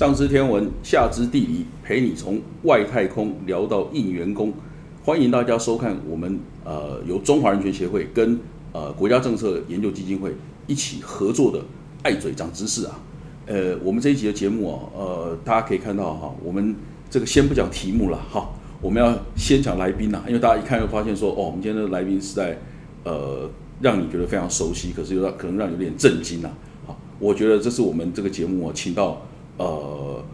上知天文，下知地理，陪你从外太空聊到应员工。欢迎大家收看我们呃由中华人权协会跟呃国家政策研究基金会一起合作的“爱嘴长知识”啊。呃，我们这一集的节目啊，呃，大家可以看到哈，我们这个先不讲题目了哈，我们要先讲来宾呐，因为大家一看就发现说，哦，我们今天的来宾是在呃让你觉得非常熟悉，可是又可能让你有点震惊呐。好，我觉得这是我们这个节目啊，请到呃，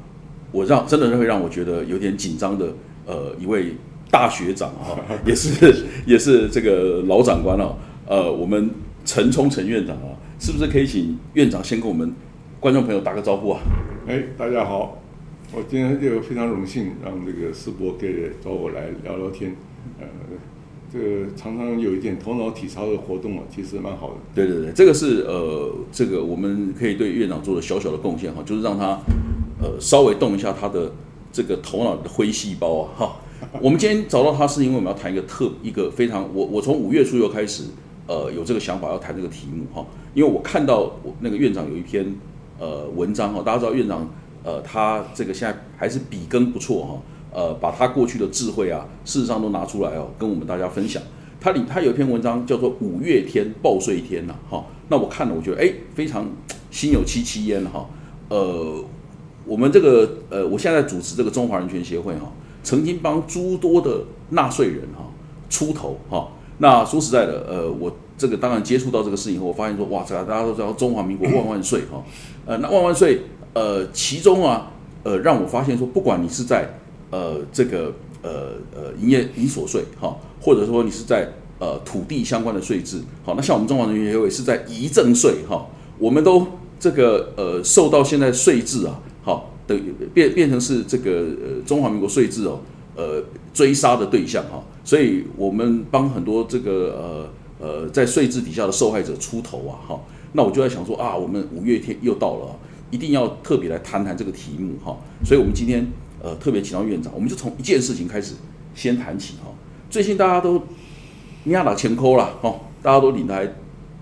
我让真的是会让我觉得有点紧张的呃一位大学长哈，也是也是这个老长官了，呃，我们陈冲陈院长啊，是不是可以请院长先跟我们观众朋友打个招呼啊？哎，大家好，我今天就非常荣幸让这个世博给找我来聊聊天，呃，这个常常有一点头脑体操的活动啊，其实蛮好的。对对对，这个是呃，这个我们可以对院长做的小小的贡献哈，就是让他呃稍微动一下他的这个头脑的灰细胞啊哈。我们今天找到他是因为我们要谈一个特一个非常我我从五月初又开始呃有这个想法要谈这个题目哈，因为我看到我那个院长有一篇呃文章哈，大家知道院长呃他这个现在还是笔耕不错哈，呃把他过去的智慧啊事实上都拿出来哦跟我们大家分享。他里他有一篇文章叫做《五月天报税天》呐哈，那我看了我觉得哎非常心有戚戚焉哈，呃我们这个呃我现在主持这个中华人权协会哈。曾经帮诸多的纳税人哈出头哈，那说实在的，呃，我这个当然接触到这个事以后，我发现说，哇，这大家都知道中华民国万万岁哈，呃，那万万岁，呃，其中啊，呃，让我发现说，不管你是在呃这个呃呃营业营所税哈，或者说你是在呃土地相关的税制，好，那像我们中华人民协会是在遗赠税哈，我们都这个呃受到现在税制啊，好。的变变成是这个呃中华民国税制哦，呃追杀的对象哈，所以我们帮很多这个呃呃在税制底下的受害者出头啊哈，那我就在想说啊，我们五月天又到了，一定要特别来谈谈这个题目哈，所以我们今天呃特别请到院长，我们就从一件事情开始先谈起哈，最近大家都压打钱扣了哈，大家都领的还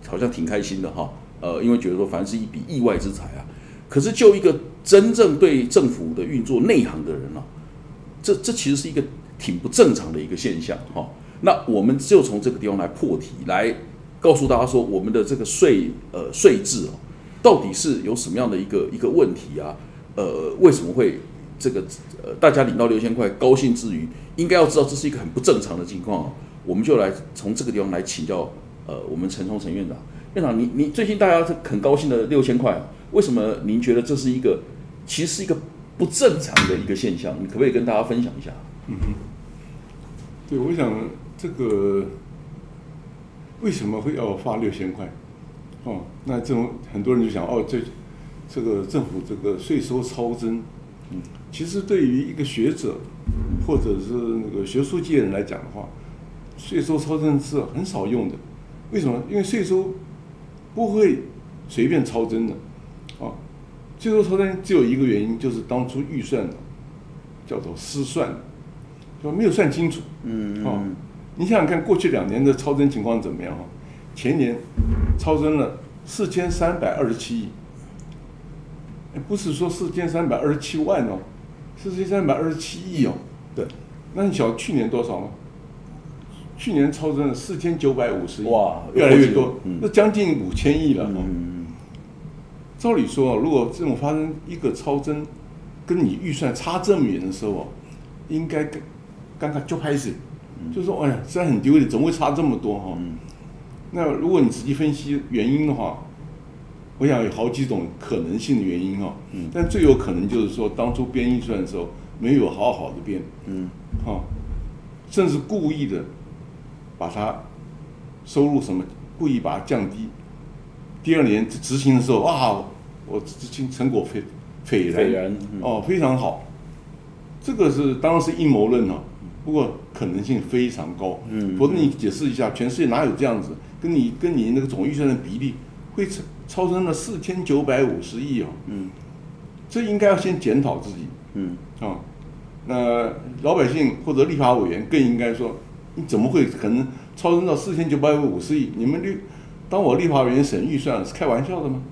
好像挺开心的哈，呃因为觉得说凡是一笔意外之财啊，可是就一个。真正对政府的运作内行的人啊，这这其实是一个挺不正常的一个现象哈。那我们就从这个地方来破题，来告诉大家说，我们的这个税呃税制哦，到底是有什么样的一个一个问题啊？呃，为什么会这个呃大家领到六千块高兴之余，应该要知道这是一个很不正常的情况啊。我们就来从这个地方来请教呃我们陈冲陈院长，院长你你最近大家是很高兴的六千块，为什么您觉得这是一个？其实是一个不正常的一个现象，你可不可以跟大家分享一下？嗯哼，对，我想这个为什么会要发六千块？哦，那这种很多人就想，哦，这这个政府这个税收超增，嗯，其实对于一个学者或者是那个学术界人来讲的话，税收超增是很少用的。为什么？因为税收不会随便超增的。税收超增只有一个原因，就是当初预算叫做失算，就没有算清楚。嗯哦，你想想看，过去两年的超增情况怎么样？哈，前年超增了四千三百二十七亿，不是说四千三百二十七万哦，四千三百二十七亿哦。对，那你晓得去年多少吗？去年超增了四千九百五十亿，哇，越来越多，那将近五千亿了。嗯。照理说，如果这种发生一个超增，跟你预算差这么远的时候，应该刚刚就开始，就说哎呀，虽然很丢脸，怎么会差这么多哈？那如果你仔细分析原因的话，我想有好几种可能性的原因哈。但最有可能就是说，当初编预算的时候没有好好的编，嗯，哈，甚至故意的把它收入什么，故意把它降低。第二年执行的时候，哇！我执行成果斐斐然，哦，非常好。这个是当然是阴谋论了，不过可能性非常高。嗯，否则你解释一下，全世界哪有这样子？跟你跟你那个总预算的比例会超超增了四千九百五十亿哦。嗯，这应该要先检讨自己。嗯，啊，那老百姓或者立法委员更应该说，你怎么会可能超增到四千九百五十亿？你们立当我立法委员审预算是开玩笑的吗？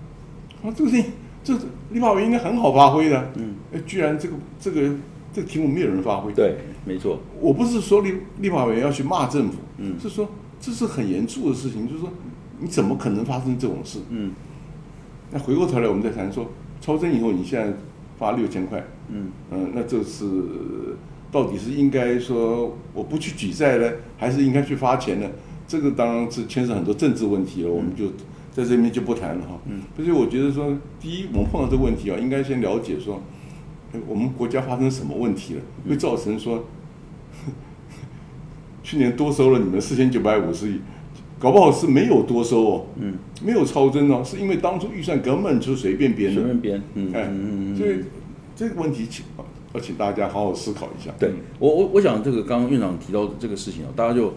啊，这个事情这立法委员应该很好发挥的，嗯，哎，居然这个这个这个题目没有人发挥。对，没错。我不是说立立法委员要去骂政府，嗯，是说这是很严肃的事情，就是说你怎么可能发生这种事？嗯，那回过头来我们再谈说，超增以后你现在发六千块，嗯嗯，那这是到底是应该说我不去举债呢，还是应该去发钱呢？这个当然是牵涉很多政治问题了，我们就在这边就不谈了哈。嗯，所以我觉得说，第一，我们碰到这个问题啊，应该先了解说，我们国家发生什么问题了，会造成说，去年多收了你们四千九百五十亿，搞不好是没有多收哦，嗯，没有超增哦，是因为当初预算根本就随便编的，随便编，嗯，哎，所以这个问题请要请大家好好思考一下。对我，我我想这个刚刚院长提到的这个事情啊，大家就。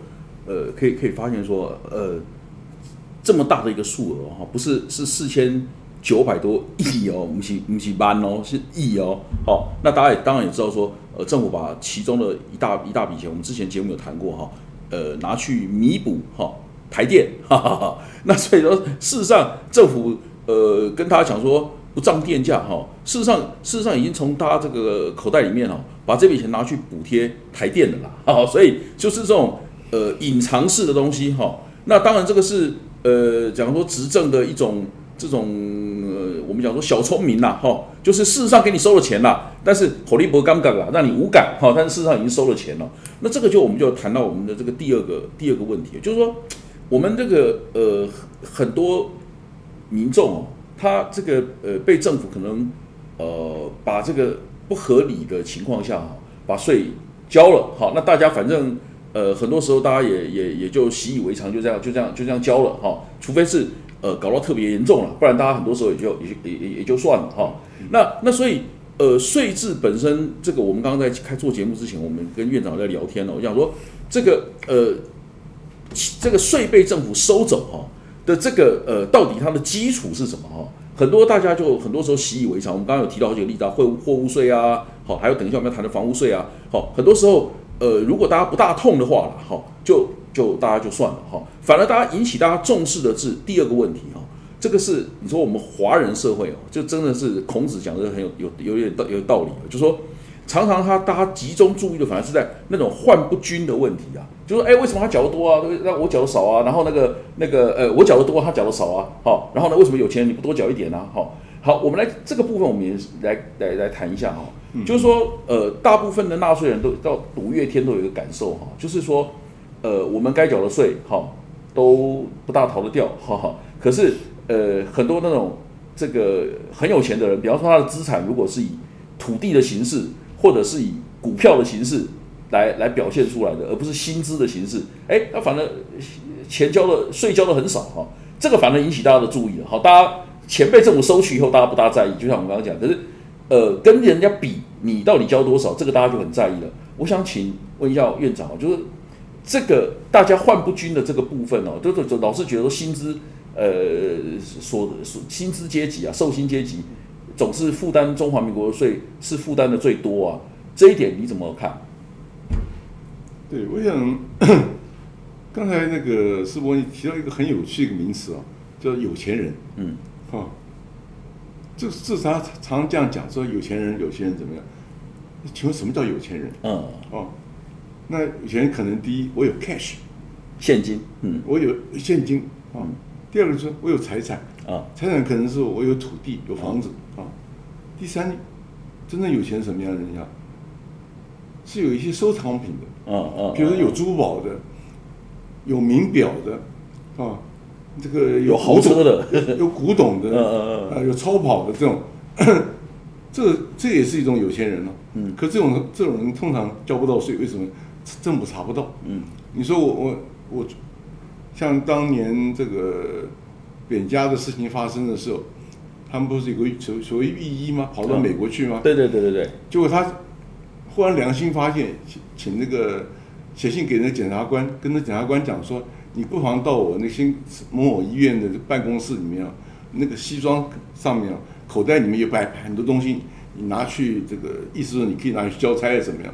呃，可以可以发现说，呃，这么大的一个数额哈，不是是四千九百多亿哦，不是不是万哦，是亿哦。好，那大家也当然也知道说，呃，政府把其中的一大一大笔钱，我们之前节目有谈过哈，呃，拿去弥补哈台电，哈哈哈。那所以说，事实上政府呃跟大家讲说不涨电价哈，事实上事实上已经从他这个口袋里面哈，把这笔钱拿去补贴台电的啦。好，所以就是这种。呃，隐藏式的东西哈，那当然这个是呃，讲说执政的一种这种呃，我们讲说小聪明啦哈，就是事实上给你收了钱啦，但是火力不尴尬啦，让你无感哈，但是事实上已经收了钱了。那这个就我们就谈到我们的这个第二个第二个问题，就是说我们这个呃很多民众哦，他这个呃被政府可能呃把这个不合理的情况下哈，把税交了好，那大家反正。呃，很多时候大家也也也就习以为常，就这样就这样就这样交了哈。除非是呃搞到特别严重了，不然大家很多时候也就也也也也就算了哈。那那所以呃税制本身这个，我们刚刚在开做节目之前，我们跟院长在聊天了。我想说这个呃这个税被政府收走哈的这个呃到底它的基础是什么哈？很多大家就很多时候习以为常。我们刚刚有提到好几个例子啊，货货物税啊，好，还有等一下我们要谈的房屋税啊，好，很多时候。呃，如果大家不大痛的话了，哈，就就大家就算了，哈。反而大家引起大家重视的是第二个问题，哈，这个是你说我们华人社会哦，就真的是孔子讲的很有有有点道有道理，就说常常他大家集中注意的反而是在那种患不均的问题啊，就说哎，为什么他缴的多啊？那我缴的少啊？然后那个那个呃，我缴的多，他缴的少啊？好，然后呢，为什么有钱人你不多缴一点呢？好，好，我们来这个部分，我们也来来来谈一下哈。就是说，呃，大部分的纳税人都到五月天都有一个感受哈，就是说，呃，我们该缴的税哈都不大逃得掉，哈哈。可是，呃，很多那种这个很有钱的人，比方说他的资产如果是以土地的形式，或者是以股票的形式来来表现出来的，而不是薪资的形式，哎，那反正钱交的税交的很少哈，这个反而引起大家的注意了。好，大家钱被政府收取以后，大家不大在意，就像我们刚刚讲，可是。呃，跟人家比，你到底交多少？这个大家就很在意了。我想请问一下院长，就是这个大家患不均的这个部分哦，都都老是觉得说薪资，呃，所所薪资阶级啊，受薪阶级总是负担中华民国的税是负担的最多啊，这一点你怎么看？对，我想 刚才那个师伯你提到一个很有趣的名词啊，叫有钱人，嗯，哈。这这常常这样讲，说有钱人有钱人怎么样？请问什么叫有钱人？嗯，哦，那有钱人可能第一，我有 cash，现金，嗯，我有现金啊。第二个是，我有财产啊，财产可能是我有土地、有房子啊。第三，真正有钱什么样的人呀？是有一些收藏品的，啊啊，比如说有珠宝的，有名表的，啊。这个有豪车的，有古董的，啊，有超跑的这种，这这也是一种有钱人了。嗯，可这种这种人通常交不到税，为什么？政府查不到。嗯，你说我我我，像当年这个贬家的事情发生的时候，他们不是有个所所谓御医吗？跑到美国去吗？对对对对对。结果他忽然良心发现，请请那个写信给那检察官，跟那检察官讲说。你不妨到我那新某某医院的办公室里面啊，那个西装上面啊，口袋里面有摆很多东西，你拿去这个意思说你可以拿去交差啊怎么样？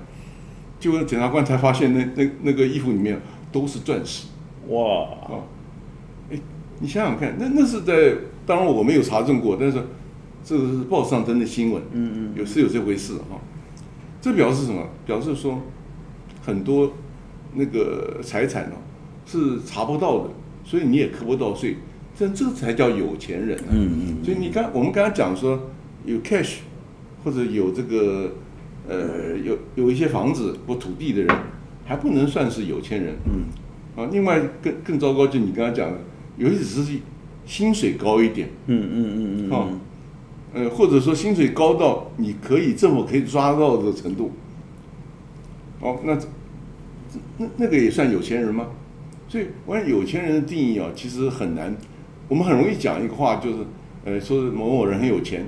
结果检察官才发现那那那个衣服里面都是钻石，哇啊！哎，你想想看，那那是在当然我没有查证过，但是这个是报上登的新闻，嗯嗯，有是有这回事哈。这表示什么？表示说很多那个财产呢是查不到的，所以你也扣不到税，这这才叫有钱人。嗯嗯。所以你刚我们刚刚讲说有 cash 或者有这个呃有有一些房子或土地的人，还不能算是有钱人。嗯。啊，另外更更糟糕就你刚刚讲的，有些只是薪水高一点。嗯嗯嗯嗯。啊。呃，或者说薪水高到你可以政府可以抓到的程度，哦，那那那个也算有钱人吗？所以，我想有钱人的定义啊，其实很难。我们很容易讲一个话，就是呃，说某某人很有钱，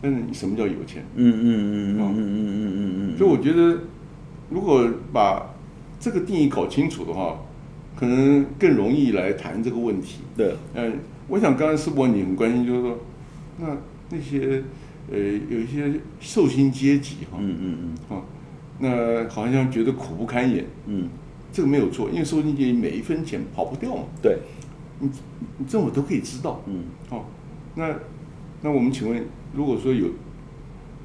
但是什么叫有钱？嗯嗯嗯嗯嗯嗯嗯嗯。所以我觉得，如果把这个定义搞清楚的话，可能更容易来谈这个问题。对，嗯，我想刚才世博你很关心，就是说，那。那些呃，有一些受薪阶级哈，嗯嗯嗯，啊，那好像觉得苦不堪言，嗯，这个没有错，因为受薪阶级每一分钱跑不掉嘛，对，你你政府都可以知道，嗯，哦，那那我们请问，如果说有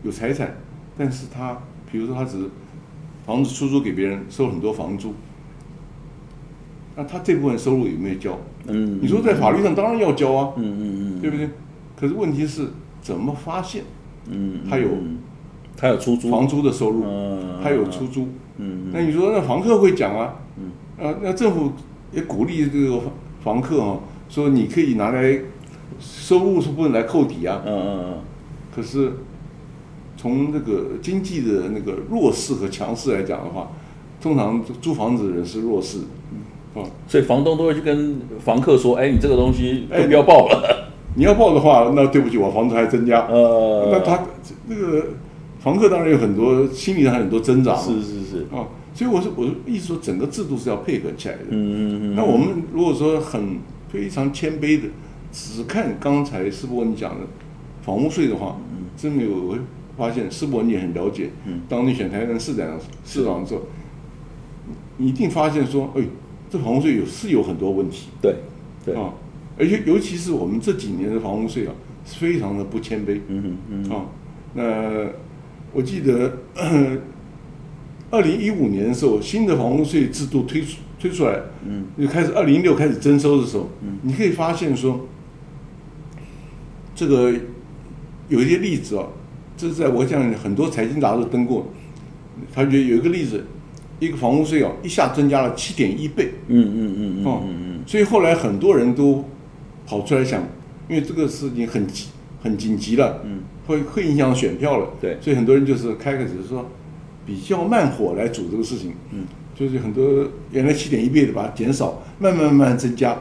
有财产，但是他比如说他只是房子出租给别人，收很多房租，那他这部分收入有没有交？嗯，你说在法律上当然要交啊，嗯嗯嗯，对不对？可是问题是。怎么发现？嗯，他有，他有出租房租的收入，他有出租。嗯，那你说那房客会讲啊？嗯，啊，那政府也鼓励这个房客啊，说你可以拿来收入是不能来扣抵啊。嗯嗯嗯。可是从这个经济的那个弱势和强势来讲的话，通常租房子的人是弱势。嗯，所以房东都会去跟房客说：“哎，你这个东西就不要报了。”你要报的话，那对不起，我房子还增加。呃，那他那个房客当然有很多心理上很多挣扎。是是是啊，所以我是我意思说，整个制度是要配合起来的。嗯嗯嗯。那我们如果说很非常谦卑的，只看刚才施伯你讲的房屋税的话，真的有会发现施伯你也很了解。嗯。当你选台南市长市长的时候，你一定发现说，哎，这房屋税有是有很多问题。对对啊。而且，尤其是我们这几年的房屋税啊，非常的不谦卑。嗯嗯嗯啊，那我记得二零一五年的时候，新的房屋税制度推出推出来，嗯，就开始二零一六开始征收的时候，嗯，你可以发现说，这个有一些例子啊，这是在我想很多财经杂志登过，他觉得有一个例子，一个房屋税啊，一下增加了七点一倍。嗯嗯嗯嗯嗯嗯，所以后来很多人都。跑出来想，因为这个事情很急、很紧急了，嗯，会会影响选票了，对，所以很多人就是开个只是说比较慢火来煮这个事情，嗯，就是很多原来七点一倍的把它减少，慢慢慢慢增加，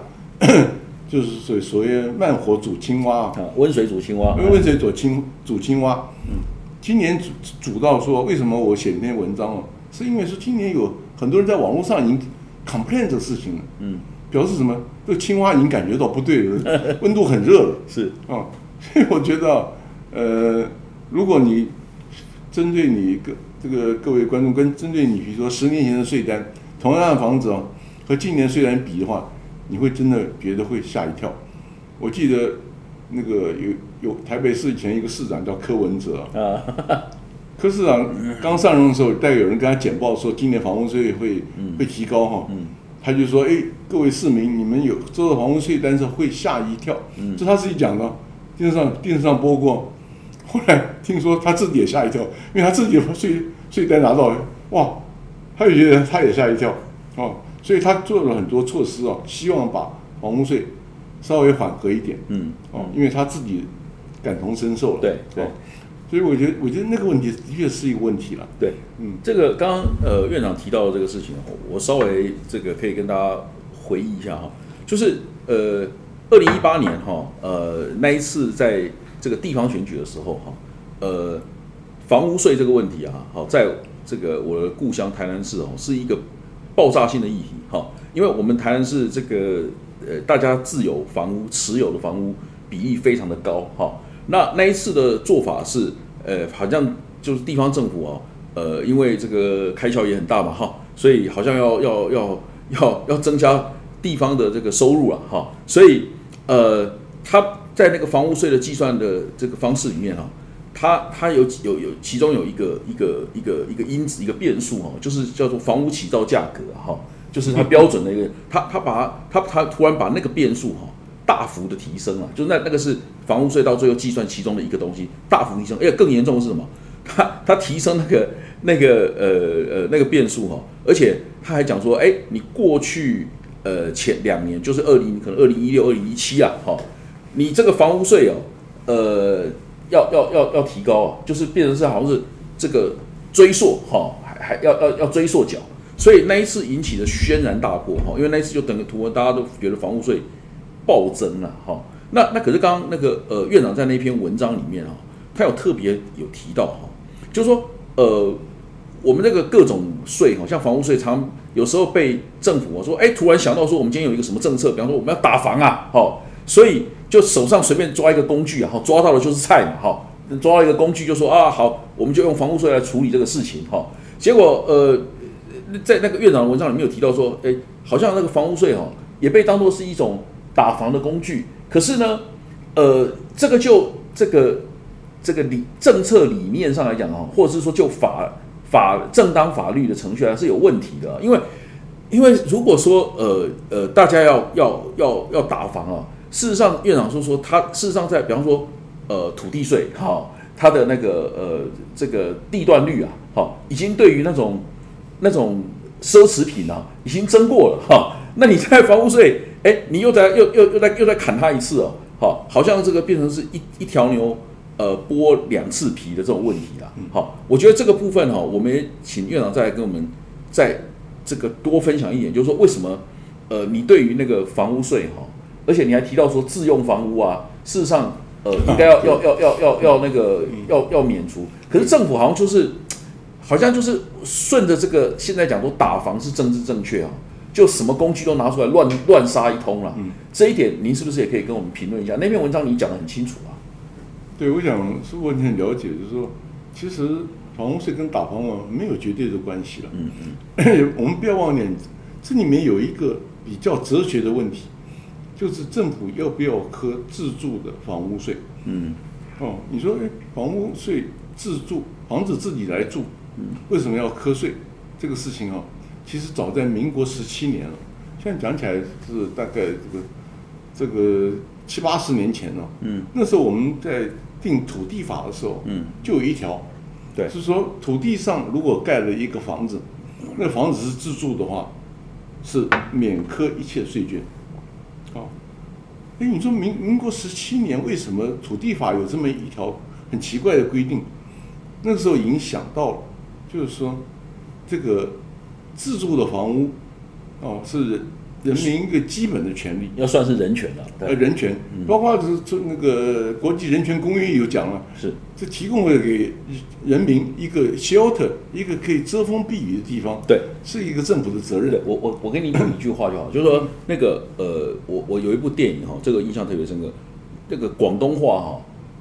就是所所谓慢火煮青蛙啊，温水煮青蛙，温水煮青煮青蛙，嗯，今年煮煮到说为什么我写篇文章哦，是因为说今年有很多人在网络上已经 complain 这个事情了，嗯。表示什么？这个青蛙已经感觉到不对了，温度很热了。是。啊，所以 我觉得，呃，如果你针对你各这个各位观众，跟针对你，比如说十年前的税单，同样的房子哦，和今年税单比的话，你会真的觉得会吓一跳。我记得那个有有台北市以前一个市长叫柯文哲啊，柯市长刚上任的时候，大概有人跟他简报说，今年房屋税会会提高哈。他就说：“哎，各位市民，你们有收到房屋税单时会吓一跳。”嗯，这他自己讲的，电视上电视上播过。后来听说他自己也吓一跳，因为他自己税税单拿到，哇，他也觉得他也吓一跳哦，所以他做了很多措施哦，希望把房屋税稍微缓和一点。嗯，哦，因为他自己感同身受了。对对。所以我觉得，我觉得那个问题的确是一个问题了。对，嗯，这个刚刚呃院长提到的这个事情，我稍微这个可以跟大家回忆一下哈，就是呃二零一八年哈呃那一次在这个地方选举的时候哈呃房屋税这个问题啊，好在这个我的故乡台南市哦是一个爆炸性的议题哈，因为我们台南市这个呃大家自有房屋持有的房屋比例非常的高哈。那那一次的做法是，呃，好像就是地方政府哦，呃，因为这个开销也很大嘛，哈，所以好像要要要要要增加地方的这个收入了，哈，所以呃，他在那个房屋税的计算的这个方式里面哈，他他有有有其中有一个一个一个一个因子一个变数哈，就是叫做房屋起造价格哈，就是他标准的一个，他他把他他突然把那个变数哈大幅的提升了，就那那个是房屋税到最后计算其中的一个东西大幅提升，而且更严重的是什么？它它提升那个那个呃呃那个变数哈，而且他还讲说，哎，你过去呃前两年就是二零可能二零一六二零一七啊，哈，你这个房屋税哦，呃要要要要提高啊，就是变成是好像是这个追溯哈，还还要要要追溯缴，所以那一次引起的轩然大波哈，因为那一次就等个图文大家都觉得房屋税暴增了哈，那那可是刚刚那个呃院长在那篇文章里面哈，他有特别有提到哈。就是说，呃，我们这个各种税，好像房屋税，常有时候被政府我说，哎，突然想到说，我们今天有一个什么政策，比方说我们要打房啊，好，所以就手上随便抓一个工具啊，好，抓到的就是菜嘛，好，抓到一个工具就说啊，好，我们就用房屋税来处理这个事情，哈，结果呃，在那个院长的文章里面有提到说，哎，好像那个房屋税哈，也被当作是一种打房的工具，可是呢，呃，这个就这个。这个理政策理念上来讲啊，或者是说就法法正当法律的程序还是有问题的，因为因为如果说呃呃大家要要要要打房啊，事实上院长说说他事实上在比方说呃土地税哈，它的那个呃这个地段率啊，哈，已经对于那种那种奢侈品啊已经增过了哈，那你在房屋税哎，你又在又又又在又在砍他一次哦，好，好像这个变成是一一条牛。呃，剥两次皮的这种问题啦，好，我觉得这个部分哈，我们也请院长再来跟我们再这个多分享一点，就是说为什么呃，你对于那个房屋税哈，而且你还提到说自用房屋啊，事实上呃，应该要要要要要要那个要要免除，可是政府好像就是好像就是顺着这个现在讲说打房是政治正确啊，就什么工具都拿出来乱乱杀一通了，这一点您是不是也可以跟我们评论一下？那篇文章你讲的很清楚啊。对，我想是问你很了解，就是说，其实房屋税跟打房啊没有绝对的关系了。嗯嗯。我们不要忘记，这里面有一个比较哲学的问题，就是政府要不要科自住的房屋税？嗯。哦，你说房屋税自住，房子自己来住，为什么要科税？这个事情啊，其实早在民国十七年了，现在讲起来是大概这个这个七八十年前了。嗯。那时候我们在。定土地法的时候，嗯，就有一条，对，是说土地上如果盖了一个房子，那个房子是自住的话，是免科一切税捐。哦，哎，你说民民国十七年为什么土地法有这么一条很奇怪的规定？那个时候已经想到了，就是说这个自住的房屋，哦，是。人民一个基本的权利，要算是人权了。呃，人权，包括是从那个国际人权公约有讲了，是这提供了给人民一个 shelter，一个可以遮风避雨的地方。对，是一个政府的责任。我我我给你讲一句话就好，就是说那个呃，我我有一部电影哈，这个印象特别深刻。那个广东话哈，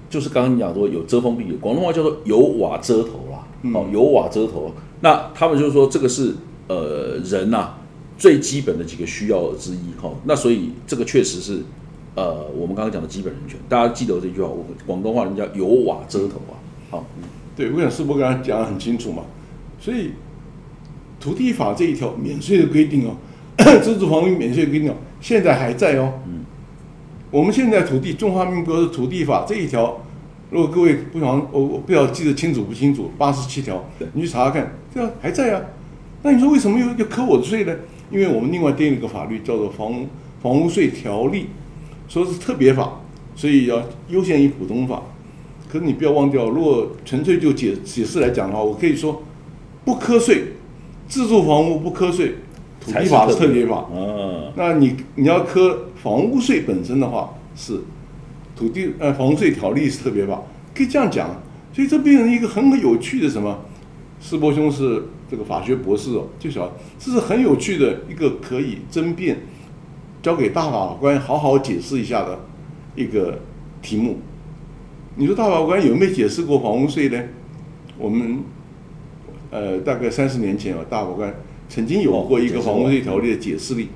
就是刚刚你讲说有遮风避雨，广东话叫做有瓦遮头啦。哦，有瓦遮头。那他们就是说这个是呃人呐。最基本的几个需要之一，哈，那所以这个确实是，呃，我们刚刚讲的基本人权，大家记得这句话，我广东话人家有瓦遮头啊，好，对，我想师伯刚才讲的很清楚嘛，所以土地法这一条免税的规定哦，自住房屋免税规定哦，现在还在哦，嗯，我们现在土地中华民国的土地法这一条，如果各位不想我我不要记得清楚不清楚，八十七条，你去查查看，对啊还在啊，那你说为什么又又扣我的税呢？因为我们另外定了一个法律叫做《房房屋税条例》，说是特别法，所以要优先于普通法。可是你不要忘掉，如果纯粹就解解释来讲的话，我可以说不瞌税，自住房屋不瞌税，土地法是特别法。嗯，那你你要科房屋税本身的话，是土地呃房屋税条例是特别法，可以这样讲。所以这变成一个很有趣的什么？世伯兄是。这个法学博士哦，就晓这是很有趣的一个可以争辩，交给大法官好好解释一下的一个题目。你说大法官有没有解释过房屋税呢？我们呃大概三十年前啊，大法官曾经有过一个房屋税条例的解释力，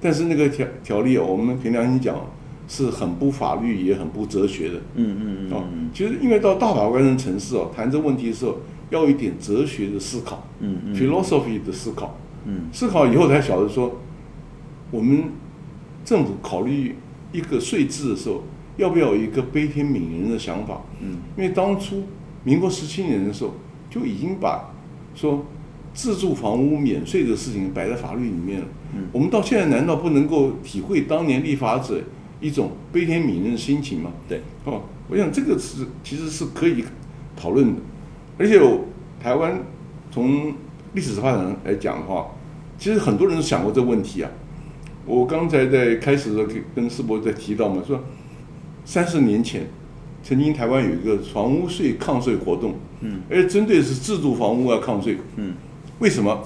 但是那个条条例哦，我们凭良心讲，是很不法律也很不哲学的。嗯嗯嗯哦，其实因为到大法官的城市哦，谈这问题的时候要一点哲学的思考，嗯嗯。philosophy 的思考，嗯。思考以后才晓得说，我们政府考虑一个税制的时候，要不要有一个悲天悯人的想法？嗯，因为当初民国十七年的时候，就已经把说自住房屋免税的事情摆在法律里面了。嗯。我们到现在难道不能够体会当年立法者一种悲天悯人的心情吗？对，哦，我想这个是其实是可以讨论的，而且台湾从历史发展来讲的话，其实很多人都想过这个问题啊。我刚才在开始的时候跟跟世博在提到嘛，说三十年前曾经台湾有一个房屋税抗税活动，嗯，而针对是自住房屋啊抗税，嗯，为什么？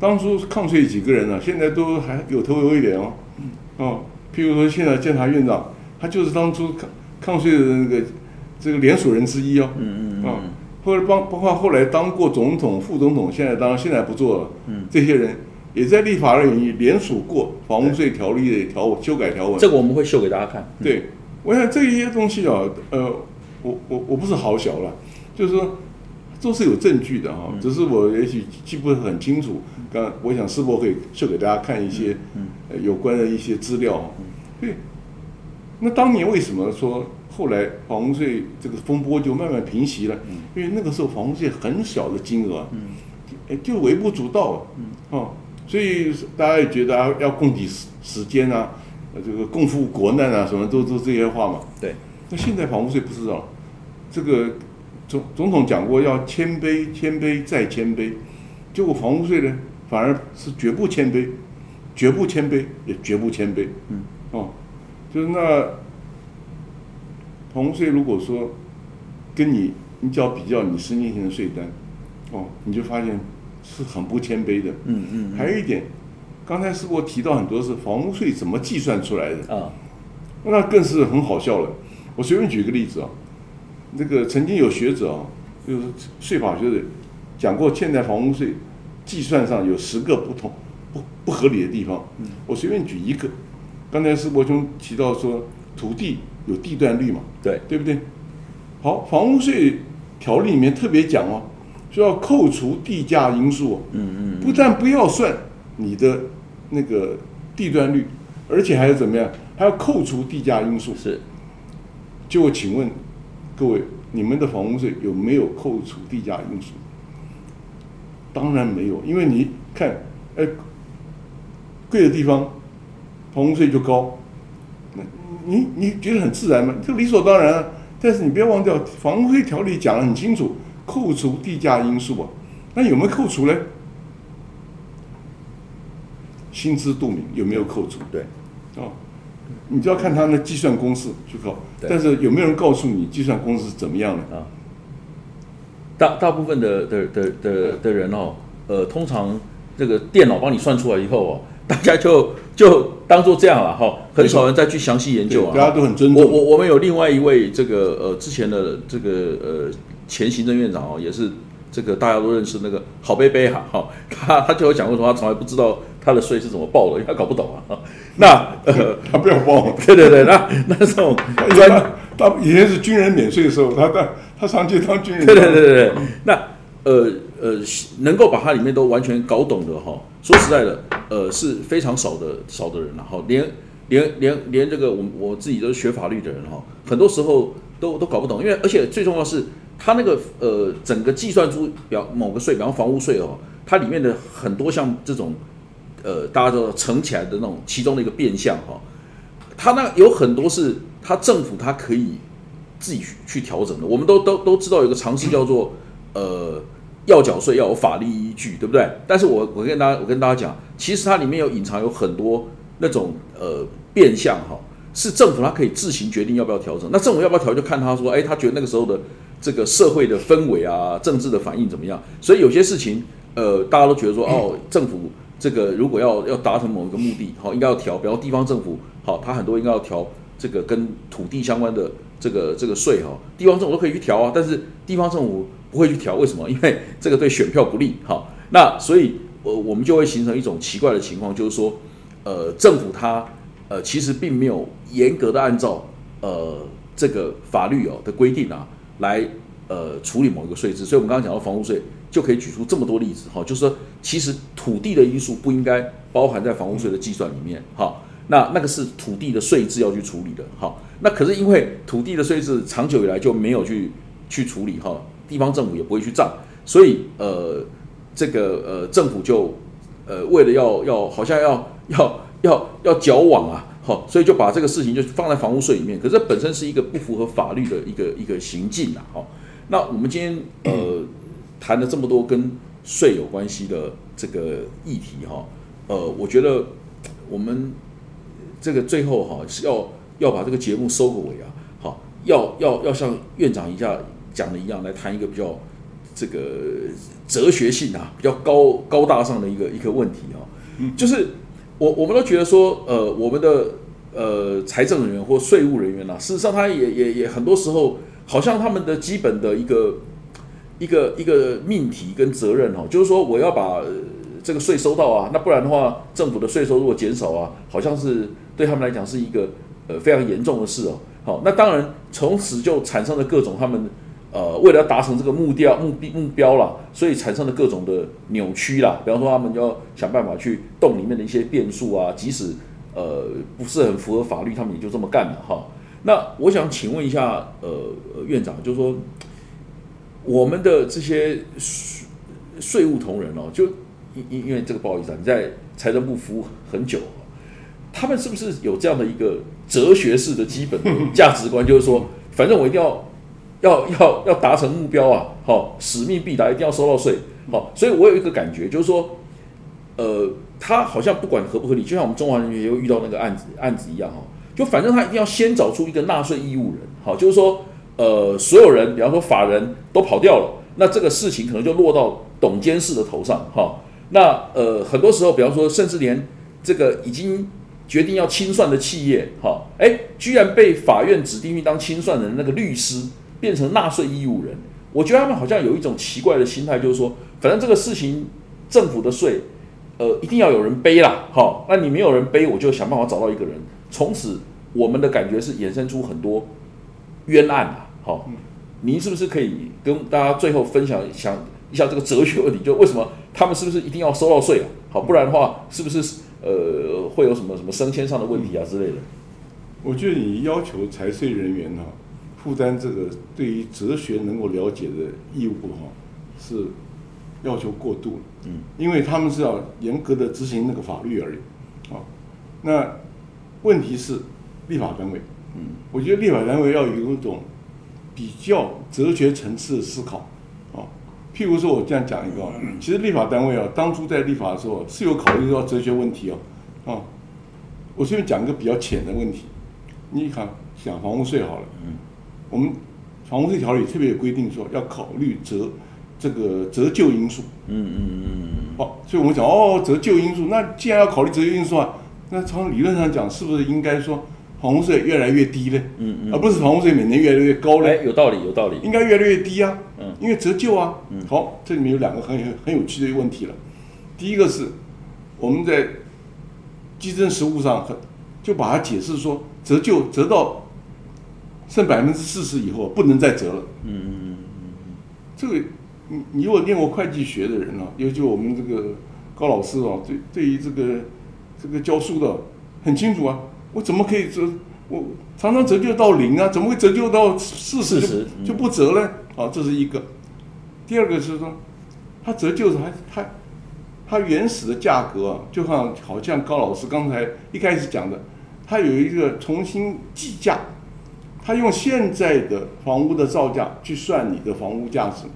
当初抗税几个人呢、现在都还有头有脸哦，哦，譬如说现在监察院长，他就是当初抗抗税的那个这个联署人之一哦，嗯嗯啊，后来帮包括后来当过总统、副总统，现在当然现在不做了。嗯，这些人也在立法院里联署过房屋税条例的条修改条文。这个我们会秀给大家看。对，我想这一些东西啊，呃，我我我不是好小了，就是说都是有证据的哈、只是我也许记不是很清楚。刚我想世博可以秀给大家看一些呃有关的一些资料哈。对，那当年为什么说后来房屋税这个风波就慢慢平息了？因为那个时候房屋税很小的金额啊，哎就微不足道啊，哦，所以大家也觉得啊要供给时时间啊，呃这个共赴国难啊，什么都都这些话嘛。对，那现在房屋税不是啊，这个总总统讲过要谦卑、谦卑再谦卑，结果房屋税呢反而是绝不谦卑，绝不谦卑也绝不谦卑。嗯，哦，就是那房屋税如果说跟你你只要比较你十年前的税单，哦，你就发现是很不谦卑的。嗯嗯还有一点，刚才师伯提到很多是房屋税怎么计算出来的，啊，那更是很好笑了。我随便举个例子啊，那个曾经有学者啊，就是税法学者讲过，现在房屋税计算上有十个不同不不合理的地方。嗯我随便举一个，刚才施伯兄提到说土地有地段率嘛，对，对不对？好，房屋税条例里面特别讲哦，说要扣除地价因素哦，嗯嗯不但不要算你的那个地段率，而且还要怎么样？还要扣除地价因素。是，就请问各位，你们的房屋税有没有扣除地价因素？当然没有，因为你看，哎，贵的地方房屋税就高，那你你觉得很自然吗？这理所当然啊。但是你不要忘掉，房屋税条例讲得很清楚，扣除地价因素啊。那有没有扣除呢？心知肚明，有没有扣除？对，哦，你就要看他们的计算公式去考。对但是有没有人告诉你计算公式是怎么样的？啊，大大部分的的的的的人哦，呃，通常这个电脑帮你算出来以后哦，大家就就当做这样了哈，很少人再去详细研究啊。大家都很尊重。我我我们有另外一位这个呃之前的这个呃前行政院长哦，也是这个大家都认识那个郝贝贝哈哈，他他就有讲过说他从来不知道他的税是怎么报的，因为他搞不懂啊。那呃，他不要报。对对对，那那这种专他他以前是军人免税的时候，他他他长期当军人。对对对对对，那呃呃，能够把它里面都完全搞懂的哈，说实在的，呃是非常少的少的人了哈，连连连连这个我我自己都是学法律的人哈，很多时候都都搞不懂，因为而且最重要是它那个呃整个计算出表某个税，比方房屋税哦，它里面的很多像这种呃大家都乘起来的那种其中的一个变相哈，它那有很多是它政府它可以自己去去调整的。我们都都都知道有个常识叫做呃要缴税要有法律依据，对不对？但是我我跟大家我跟大家讲，其实它里面有隐藏有很多那种呃变相哈，是政府他可以自行决定要不要调整。那政府要不要调，就看他说，哎，他觉得那个时候的这个社会的氛围啊，政治的反应怎么样。所以有些事情，呃，大家都觉得说，哦，政府这个如果要要达成某一个目的，好，应该要调，比方地方政府，好，他很多应该要调这个跟土地相关的这个这个税哈，地方政府都可以去调啊，但是地方政府不会去调，为什么？因为这个对选票不利，好，那所以我我们就会形成一种奇怪的情况，就是说，呃，政府它呃，其实并没有严格的按照呃这个法律哦的规定啊来呃处理某一个税制，所以我们刚刚讲到房屋税，就可以举出这么多例子哈，就是说其实土地的因素不应该包含在房屋税的计算里面哈。那那个是土地的税制要去处理的，哈，那可是因为土地的税制长久以来就没有去去处理，哈，地方政府也不会去账，所以呃，这个呃政府就呃为了要要好像要要要要矫枉啊，好，所以就把这个事情就放在房屋税里面，可是本身是一个不符合法律的一个一个行径啊，好，那我们今天呃谈了这么多跟税有关系的这个议题哈，呃，我觉得我们。这个最后哈是要要把这个节目收个尾啊，好，要要要像院长一下讲的一样来谈一个比较这个哲学性啊比较高高大上的一个一个问题啊，就是我我们都觉得说呃我们的呃财政人员或税务人员呐，事实上他也也也很多时候好像他们的基本的一个一个一个命题跟责任哦，就是说我要把这个税收到啊，那不然的话政府的税收如果减少啊，好像是。对他们来讲是一个呃非常严重的事哦。好，那当然从此就产生了各种他们呃为了要达成这个目标目的目标啦，所以产生了各种的扭曲啦。比方说他们就要想办法去动里面的一些变数啊，即使呃不是很符合法律，他们也就这么干了哈。那我想请问一下呃院长，就是说我们的这些税税务同仁哦，就因因因为这个不好意思啊，你在财政部服务很久。他们是不是有这样的一个哲学式的基本价值观？就是说，反正我一定要要要要达成目标啊，好，使命必达，一定要收到税，好，所以我有一个感觉，就是说，呃，他好像不管合不合理，就像我们中华人民又遇到那个案子案子一样，哈，就反正他一定要先找出一个纳税义务人，好，就是说，呃，所有人，比方说法人都跑掉了，那这个事情可能就落到董监事的头上，哈，那呃，很多时候，比方说，甚至连这个已经决定要清算的企业，哈，哎，居然被法院指定去当清算人那个律师，变成纳税义务人。我觉得他们好像有一种奇怪的心态，就是说，反正这个事情政府的税，呃，一定要有人背啦，好，那你没有人背，我就想办法找到一个人。从此，我们的感觉是衍生出很多冤案啊，好，您是不是可以跟大家最后分享一下一下这个哲学问题？就为什么他们是不是一定要收到税啊？好，不然的话，是不是？呃，会有什么什么升迁上的问题啊之类的？我觉得你要求财税人员呢，负担这个对于哲学能够了解的义务哈，是要求过度了。嗯，因为他们是要严格的执行那个法律而已。啊，那问题是立法单位。嗯，我觉得立法单位要有一种比较哲学层次的思考。啊譬如说，我这样讲一个，其实立法单位啊，当初在立法的时候是有考虑到哲学问题哦，啊，我随便讲一个比较浅的问题，你看，想房屋税好了，嗯，我们房屋税条例特别有规定说要考虑折这个折旧因素，嗯嗯嗯嗯，好，所以我们讲哦，折旧因素，那既然要考虑折旧因素啊，那从理论上讲，是不是应该说？房屋税越来越低呢，嗯嗯，而不是房屋税每年越来越高呢？有道理，有道理，应该越来越低啊，嗯，因为折旧啊，嗯，好，这里面有两个很很有趣的问题了。第一个是我们在计征实务上很，就把它解释说，折旧折到剩百分之四十以后不能再折了，嗯嗯嗯嗯，这个你你如果念过会计学的人啊，尤其我们这个高老师啊，对对于这个这个教书的很清楚啊。我怎么可以折？我常常折旧到零啊，怎么会折旧到四十就就不折呢？啊，这是一个。第二个是说，它折旧是还它它原始的价格啊，就像好像高老师刚才一开始讲的，它有一个重新计价，它用现在的房屋的造价去算你的房屋价值，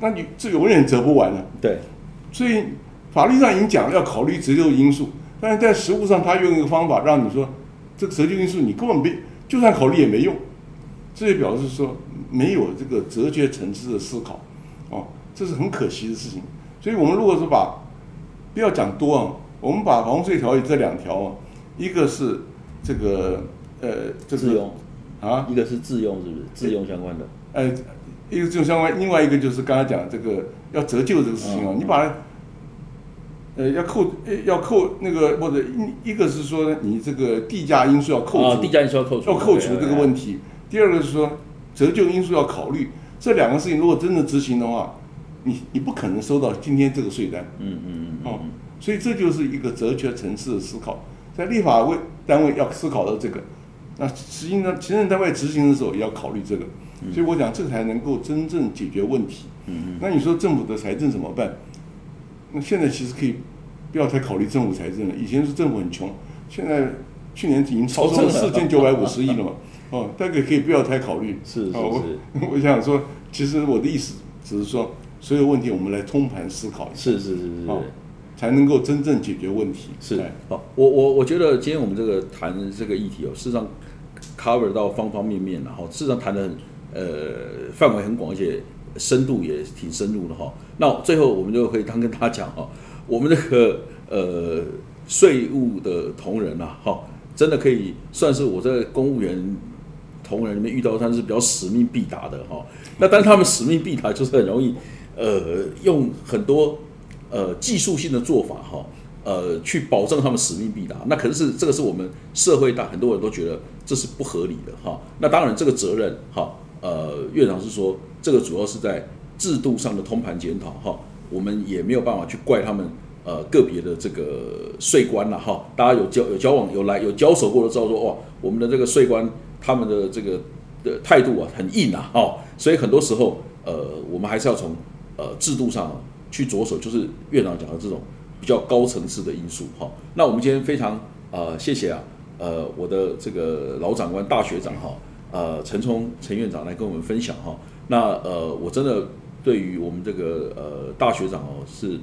那你这永远折不完的。对，所以法律上已经讲了要考虑折旧因素。但是在实物上，他用一个方法让你说，这个折旧因素你根本没，就算考虑也没用，这也表示说没有这个哲学层次的思考，哦，这是很可惜的事情。所以我们如果是把，不要讲多啊，我们把房税条例这两条啊，一个是这个呃，这个啊，一个是自用是不是？自用相关的，呃，一个自用相关，另外一个就是刚才讲这个要折旧这个事情啊，你把它。呃，要扣呃要扣那个或者一一个是说你这个地价因素要扣啊，除，地价因素要扣除，要扣除这个问题。第二个是说折旧因素要考虑，这两个事情如果真的执行的话，你你不可能收到今天这个税单。嗯嗯嗯哦，所以这就是一个哲学层次的思考，在立法位单位要思考的这个，那实际上行政单位执行的时候也要考虑这个，所以我讲这才能够真正解决问题。嗯那你说政府的财政怎么办？那现在其实可以不要太考虑政府财政了，以前是政府很穷，现在去年已经超出了四千九百五十亿了嘛，哦，大概可以不要太考虑。是是哦是我我想说，其实我的意思只是说，所有问题我们来通盘思考一下。是是是是是哦。才能够真正解决问题。是哎好，我我我觉得今天我们这个谈这个议题哦，事实上 cover 到方方面面然后事实上谈的很呃范围很广，而且深度也挺深入的哈。那最后我们就可以当跟他讲哈，我们这个呃税务的同仁啊，哈，真的可以算是我在公务员同仁里面遇到，他是比较使命必达的哈。那但他们使命必达，就是很容易呃用很多呃技术性的做法哈，呃去保证他们使命必达。那可是这个是我们社会大很多人都觉得这是不合理的哈。那当然这个责任哈，呃院长是说这个主要是在制度上的通盘检讨哈，我们也没有办法去怪他们。呃，个别的这个税官了哈，大家有交有交往有来有交手过的知道说哇，我们的这个税官他们的这个的态度啊很硬啊哈，所以很多时候呃，我们还是要从呃制度上、去着手，就是院长讲的这种比较高层次的因素哈。那我们今天非常呃谢谢啊呃我的这个老长官大学长哈呃陈冲陈院长来跟我们分享哈。那呃我真的对于我们这个呃大学长哦是。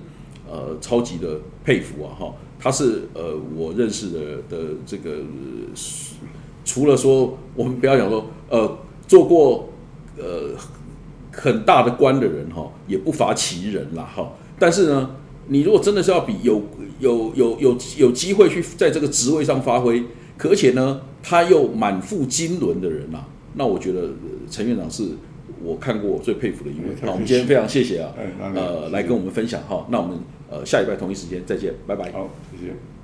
呃，超级的佩服啊，哈，他是呃我认识的的这个、呃除了说我们不要讲说呃做过呃很大的官的人哈，也不乏其人啦哈。但是呢，你如果真的是要比有有有有有机会去在这个职位上发挥，可而且呢他又满腹经纶的人呐、那我觉得呃陈院长是我看过最佩服的一位那我们今天非常谢谢啊呃，来跟我们分享哈。那我们呃下礼拜同一时间再见，拜拜。好，谢谢。